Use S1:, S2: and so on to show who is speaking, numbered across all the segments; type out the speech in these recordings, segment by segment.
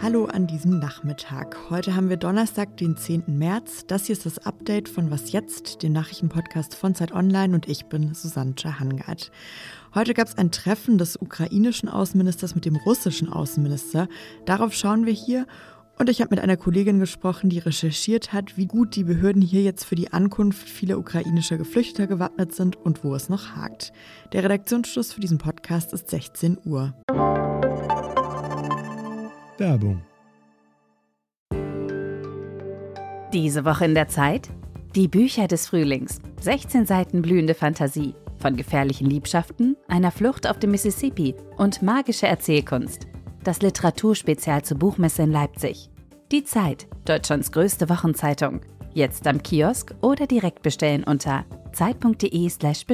S1: Hallo an diesem Nachmittag. Heute haben wir Donnerstag, den 10. März. Das hier ist das Update von Was jetzt, dem Nachrichtenpodcast von Zeit Online und ich bin Susanne Hangard. Heute gab es ein Treffen des ukrainischen Außenministers mit dem russischen Außenminister. Darauf schauen wir hier und ich habe mit einer Kollegin gesprochen, die recherchiert hat, wie gut die Behörden hier jetzt für die Ankunft vieler ukrainischer Geflüchteter gewappnet sind und wo es noch hakt. Der Redaktionsschluss für diesen Podcast ist 16 Uhr.
S2: Werbung.
S3: Diese Woche in der Zeit? Die Bücher des Frühlings. 16 Seiten blühende Fantasie. Von gefährlichen Liebschaften, einer Flucht auf dem Mississippi und magische Erzählkunst das Literaturspezial zur Buchmesse in Leipzig. Die Zeit, Deutschlands größte Wochenzeitung. Jetzt am Kiosk oder direkt bestellen unter zeit.de/slash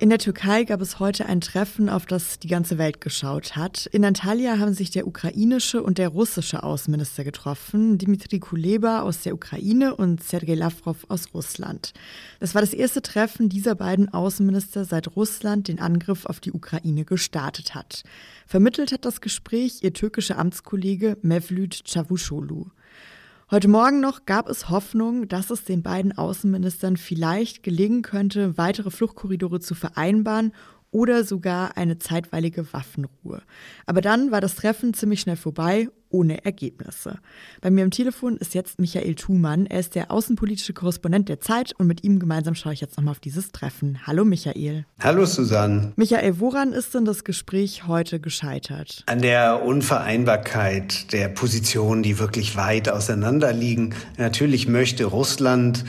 S1: In der Türkei gab es heute ein Treffen, auf das die ganze Welt geschaut hat. In Antalya haben sich der ukrainische und der russische Außenminister getroffen, Dmitri Kuleba aus der Ukraine und Sergei Lavrov aus Russland. Das war das erste Treffen dieser beiden Außenminister seit Russland den Angriff auf die Ukraine gestartet hat. Vermittelt hat das Gespräch ihr türkischer Amtskollege Mevlüt Çavuşoğlu. Heute Morgen noch gab es Hoffnung, dass es den beiden Außenministern vielleicht gelingen könnte, weitere Fluchtkorridore zu vereinbaren oder sogar eine zeitweilige Waffenruhe. Aber dann war das Treffen ziemlich schnell vorbei, ohne Ergebnisse. Bei mir am Telefon ist jetzt Michael Thumann. Er ist der außenpolitische Korrespondent der Zeit und mit ihm gemeinsam schaue ich jetzt nochmal auf dieses Treffen. Hallo Michael.
S4: Hallo Susanne.
S1: Michael, woran ist denn das Gespräch heute gescheitert?
S4: An der Unvereinbarkeit der Positionen, die wirklich weit auseinander liegen. Natürlich möchte Russland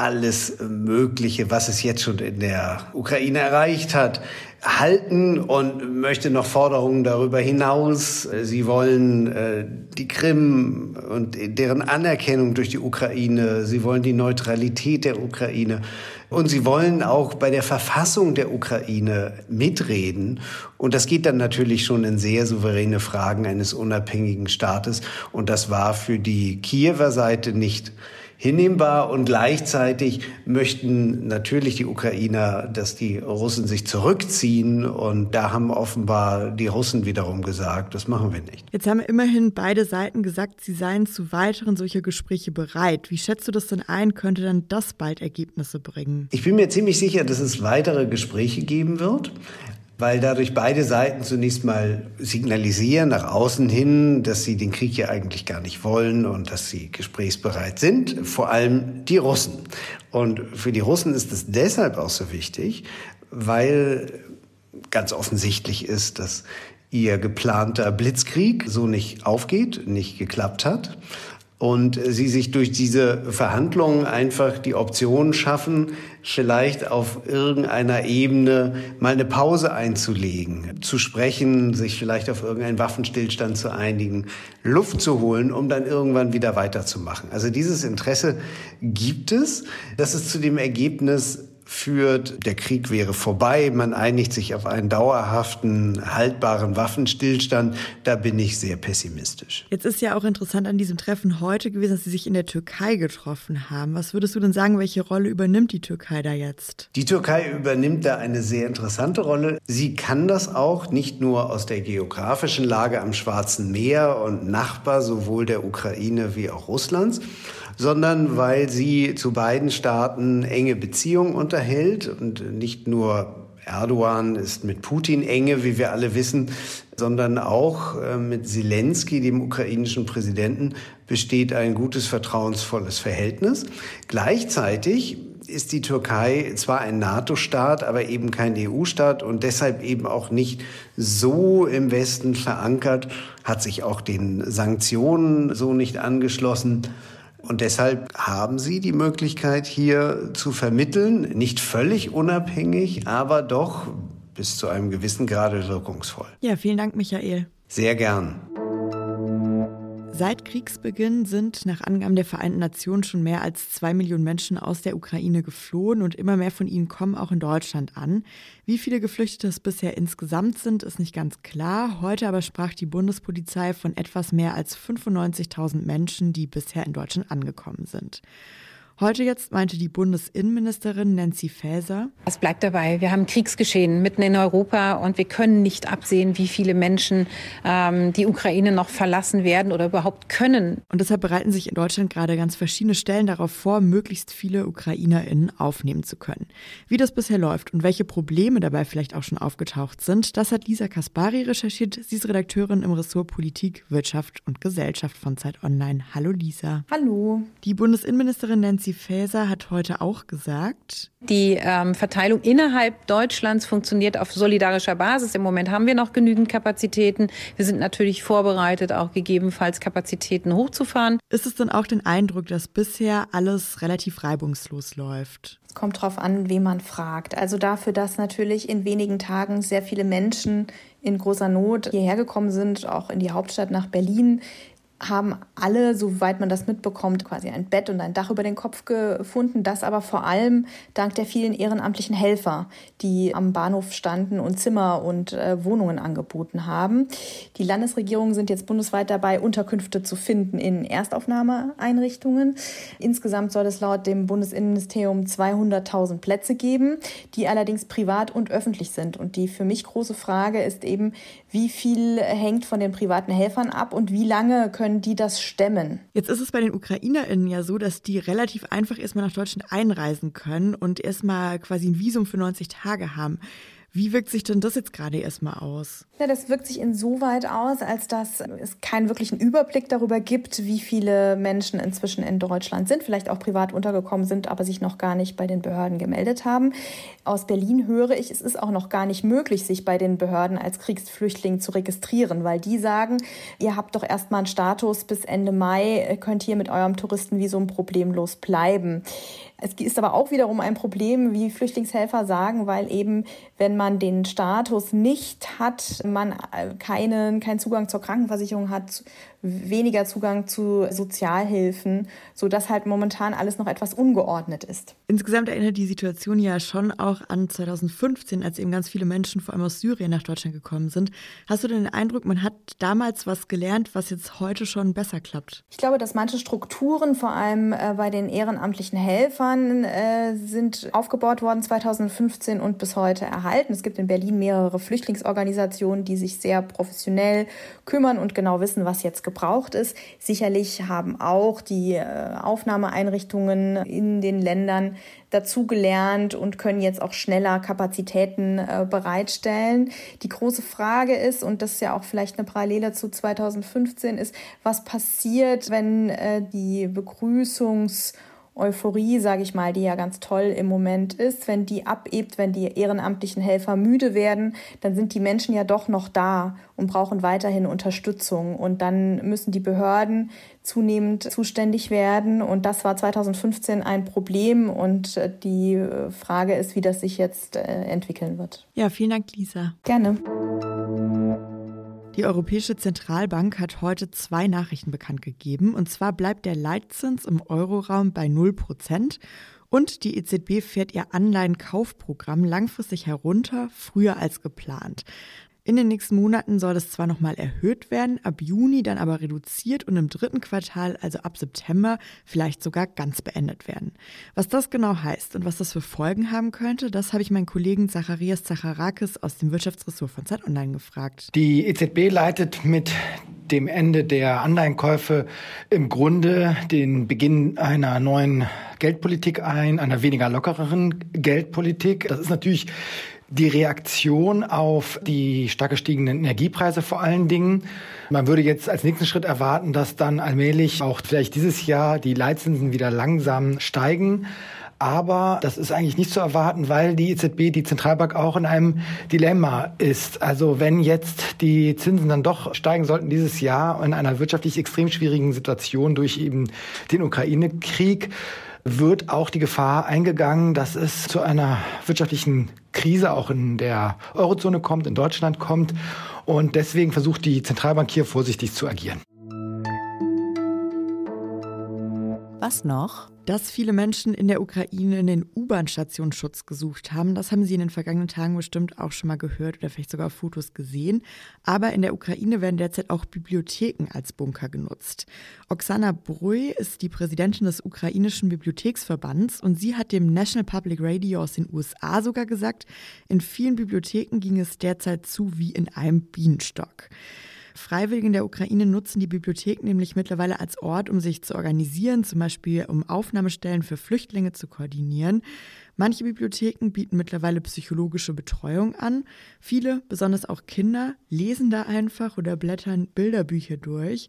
S4: alles Mögliche, was es jetzt schon in der Ukraine erreicht hat, halten und möchte noch Forderungen darüber hinaus. Sie wollen äh, die Krim und deren Anerkennung durch die Ukraine. Sie wollen die Neutralität der Ukraine. Und sie wollen auch bei der Verfassung der Ukraine mitreden. Und das geht dann natürlich schon in sehr souveräne Fragen eines unabhängigen Staates. Und das war für die Kiewer Seite nicht hinnehmbar und gleichzeitig möchten natürlich die Ukrainer, dass die Russen sich zurückziehen und da haben offenbar die Russen wiederum gesagt, das machen wir nicht.
S1: Jetzt haben immerhin beide Seiten gesagt, sie seien zu weiteren solcher Gespräche bereit. Wie schätzt du das denn ein? Könnte dann das bald Ergebnisse bringen?
S4: Ich bin mir ziemlich sicher, dass es weitere Gespräche geben wird weil dadurch beide Seiten zunächst mal signalisieren nach außen hin, dass sie den Krieg ja eigentlich gar nicht wollen und dass sie gesprächsbereit sind, vor allem die Russen. Und für die Russen ist es deshalb auch so wichtig, weil ganz offensichtlich ist, dass ihr geplanter Blitzkrieg so nicht aufgeht, nicht geklappt hat und sie sich durch diese Verhandlungen einfach die Option schaffen, vielleicht auf irgendeiner Ebene mal eine Pause einzulegen, zu sprechen, sich vielleicht auf irgendeinen Waffenstillstand zu einigen, Luft zu holen, um dann irgendwann wieder weiterzumachen. Also dieses Interesse gibt es. Das ist zu dem Ergebnis führt, der Krieg wäre vorbei, man einigt sich auf einen dauerhaften, haltbaren Waffenstillstand, da bin ich sehr pessimistisch.
S1: Jetzt ist ja auch interessant an diesem Treffen heute gewesen, dass Sie sich in der Türkei getroffen haben. Was würdest du denn sagen, welche Rolle übernimmt die Türkei da jetzt?
S4: Die Türkei übernimmt da eine sehr interessante Rolle. Sie kann das auch nicht nur aus der geografischen Lage am Schwarzen Meer und Nachbar sowohl der Ukraine wie auch Russlands, sondern weil sie zu beiden Staaten enge Beziehungen unterhält und nicht nur Erdogan ist mit Putin enge, wie wir alle wissen, sondern auch äh, mit Zelensky, dem ukrainischen Präsidenten, besteht ein gutes, vertrauensvolles Verhältnis. Gleichzeitig ist die Türkei zwar ein NATO-Staat, aber eben kein EU-Staat und deshalb eben auch nicht so im Westen verankert, hat sich auch den Sanktionen so nicht angeschlossen. Und deshalb haben Sie die Möglichkeit, hier zu vermitteln, nicht völlig unabhängig, aber doch bis zu einem gewissen Grade wirkungsvoll.
S1: Ja, vielen Dank, Michael.
S4: Sehr gern.
S1: Seit Kriegsbeginn sind nach Angaben der Vereinten Nationen schon mehr als zwei Millionen Menschen aus der Ukraine geflohen und immer mehr von ihnen kommen auch in Deutschland an. Wie viele Geflüchtete es bisher insgesamt sind, ist nicht ganz klar. Heute aber sprach die Bundespolizei von etwas mehr als 95.000 Menschen, die bisher in Deutschland angekommen sind. Heute jetzt meinte die Bundesinnenministerin Nancy Faeser.
S2: Es bleibt dabei. Wir haben Kriegsgeschehen mitten in Europa und wir können nicht absehen, wie viele Menschen ähm, die Ukraine noch verlassen werden oder überhaupt können.
S1: Und deshalb bereiten sich in Deutschland gerade ganz verschiedene Stellen darauf vor, möglichst viele UkrainerInnen aufnehmen zu können. Wie das bisher läuft und welche Probleme dabei vielleicht auch schon aufgetaucht sind, das hat Lisa Kaspari recherchiert. Sie ist Redakteurin im Ressort Politik, Wirtschaft und Gesellschaft von Zeit Online. Hallo Lisa.
S5: Hallo.
S1: Die Bundesinnenministerin Nancy Faeser hat heute auch gesagt,
S2: die ähm, Verteilung innerhalb Deutschlands funktioniert auf solidarischer Basis. Im Moment haben wir noch genügend Kapazitäten. Wir sind natürlich vorbereitet, auch gegebenenfalls Kapazitäten hochzufahren.
S1: Ist es dann auch den Eindruck, dass bisher alles relativ reibungslos läuft?
S5: Es kommt darauf an, wen man fragt. Also dafür, dass natürlich in wenigen Tagen sehr viele Menschen in großer Not hierher gekommen sind, auch in die Hauptstadt nach Berlin, haben alle, soweit man das mitbekommt, quasi ein Bett und ein Dach über den Kopf gefunden. Das aber vor allem dank der vielen ehrenamtlichen Helfer, die am Bahnhof standen und Zimmer und äh, Wohnungen angeboten haben. Die Landesregierungen sind jetzt bundesweit dabei, Unterkünfte zu finden in Erstaufnahmeeinrichtungen. Insgesamt soll es laut dem Bundesinnenministerium 200.000 Plätze geben, die allerdings privat und öffentlich sind. Und die für mich große Frage ist eben, wie viel hängt von den privaten Helfern ab und wie lange können können die das stemmen?
S1: Jetzt ist es bei den UkrainerInnen ja so, dass die relativ einfach erstmal nach Deutschland einreisen können und erstmal quasi ein Visum für 90 Tage haben. Wie wirkt sich denn das jetzt gerade erstmal aus?
S5: Ja, das wirkt sich insoweit aus, als dass es keinen wirklichen Überblick darüber gibt, wie viele Menschen inzwischen in Deutschland sind, vielleicht auch privat untergekommen sind, aber sich noch gar nicht bei den Behörden gemeldet haben. Aus Berlin höre ich, es ist auch noch gar nicht möglich, sich bei den Behörden als Kriegsflüchtling zu registrieren, weil die sagen, ihr habt doch erstmal einen Status bis Ende Mai, könnt hier mit eurem Touristenvisum problemlos bleiben. Es ist aber auch wiederum ein Problem, wie Flüchtlingshelfer sagen, weil eben, wenn man den Status nicht hat, man keinen, keinen Zugang zur Krankenversicherung hat, weniger Zugang zu Sozialhilfen, sodass halt momentan alles noch etwas ungeordnet ist.
S1: Insgesamt erinnert die Situation ja schon auch an 2015, als eben ganz viele Menschen vor allem aus Syrien nach Deutschland gekommen sind. Hast du denn den Eindruck, man hat damals was gelernt, was jetzt heute schon besser klappt?
S5: Ich glaube, dass manche Strukturen, vor allem äh, bei den ehrenamtlichen Helfern, äh, sind aufgebaut worden 2015 und bis heute erhalten. Es gibt in Berlin mehrere Flüchtlingsorganisationen, die sich sehr professionell kümmern und genau wissen, was jetzt gebraucht ist. Sicherlich haben auch die äh, Aufnahmeeinrichtungen in den Ländern dazugelernt und können jetzt auch schneller Kapazitäten äh, bereitstellen. Die große Frage ist, und das ist ja auch vielleicht eine Parallele zu 2015, ist, was passiert, wenn äh, die Begrüßungs- Euphorie, sage ich mal, die ja ganz toll im Moment ist, wenn die abebt, wenn die ehrenamtlichen Helfer müde werden, dann sind die Menschen ja doch noch da und brauchen weiterhin Unterstützung. Und dann müssen die Behörden zunehmend zuständig werden. Und das war 2015 ein Problem. Und äh, die äh, Frage ist, wie das sich jetzt äh, entwickeln wird.
S1: Ja, vielen Dank, Lisa.
S5: Gerne.
S1: Die Europäische Zentralbank hat heute zwei Nachrichten bekannt gegeben. Und zwar bleibt der Leitzins im Euroraum bei 0 Prozent und die EZB fährt ihr Anleihenkaufprogramm langfristig herunter, früher als geplant. In den nächsten Monaten soll es zwar nochmal erhöht werden, ab Juni dann aber reduziert und im dritten Quartal, also ab September, vielleicht sogar ganz beendet werden. Was das genau heißt und was das für Folgen haben könnte, das habe ich meinen Kollegen Zacharias Zacharakis aus dem Wirtschaftsressort von Zeit Online gefragt.
S6: Die EZB leitet mit dem Ende der Anleihenkäufe im Grunde den Beginn einer neuen Geldpolitik ein, einer weniger lockereren Geldpolitik. Das ist natürlich die Reaktion auf die stark gestiegenen Energiepreise vor allen Dingen. Man würde jetzt als nächsten Schritt erwarten, dass dann allmählich auch vielleicht dieses Jahr die Leitzinsen wieder langsam steigen. Aber das ist eigentlich nicht zu erwarten, weil die EZB, die Zentralbank, auch in einem Dilemma ist. Also wenn jetzt die Zinsen dann doch steigen sollten dieses Jahr in einer wirtschaftlich extrem schwierigen Situation durch eben den Ukraine-Krieg, wird auch die Gefahr eingegangen, dass es zu einer wirtschaftlichen Krise auch in der Eurozone kommt, in Deutschland kommt. Und deswegen versucht die Zentralbank hier vorsichtig zu agieren.
S1: Was noch? Dass viele Menschen in der Ukraine in den U-Bahn-Stationen Schutz gesucht haben, das haben Sie in den vergangenen Tagen bestimmt auch schon mal gehört oder vielleicht sogar Fotos gesehen. Aber in der Ukraine werden derzeit auch Bibliotheken als Bunker genutzt. Oksana Brui ist die Präsidentin des ukrainischen Bibliotheksverbands und sie hat dem National Public Radio aus den USA sogar gesagt, in vielen Bibliotheken ging es derzeit zu wie in einem Bienenstock. Freiwillige in der Ukraine nutzen die Bibliothek nämlich mittlerweile als Ort, um sich zu organisieren, zum Beispiel um Aufnahmestellen für Flüchtlinge zu koordinieren. Manche Bibliotheken bieten mittlerweile psychologische Betreuung an. Viele, besonders auch Kinder, lesen da einfach oder blättern Bilderbücher durch.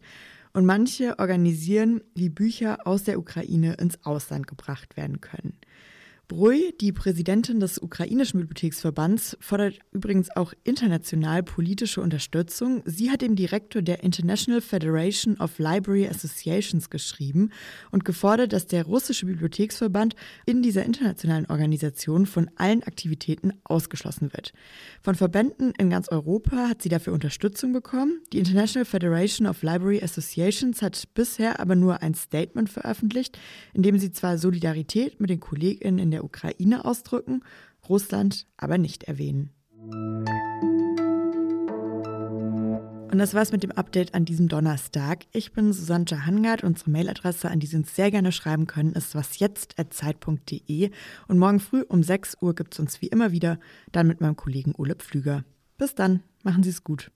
S1: Und manche organisieren, wie Bücher aus der Ukraine ins Ausland gebracht werden können. Brui, die Präsidentin des ukrainischen Bibliotheksverbands, fordert übrigens auch international politische Unterstützung. Sie hat dem Direktor der International Federation of Library Associations geschrieben und gefordert, dass der russische Bibliotheksverband in dieser internationalen Organisation von allen Aktivitäten ausgeschlossen wird. Von Verbänden in ganz Europa hat sie dafür Unterstützung bekommen. Die International Federation of Library Associations hat bisher aber nur ein Statement veröffentlicht, in dem sie zwar Solidarität mit den KollegInnen in der Ukraine ausdrücken, Russland aber nicht erwähnen. Und das war's mit dem Update an diesem Donnerstag. Ich bin Susanne Jahangard. Unsere Mailadresse, an die Sie uns sehr gerne schreiben können, ist wasjetzt.zeit.de. Und morgen früh um 6 Uhr gibt es uns wie immer wieder, dann mit meinem Kollegen Ole Pflüger. Bis dann, machen Sie es gut.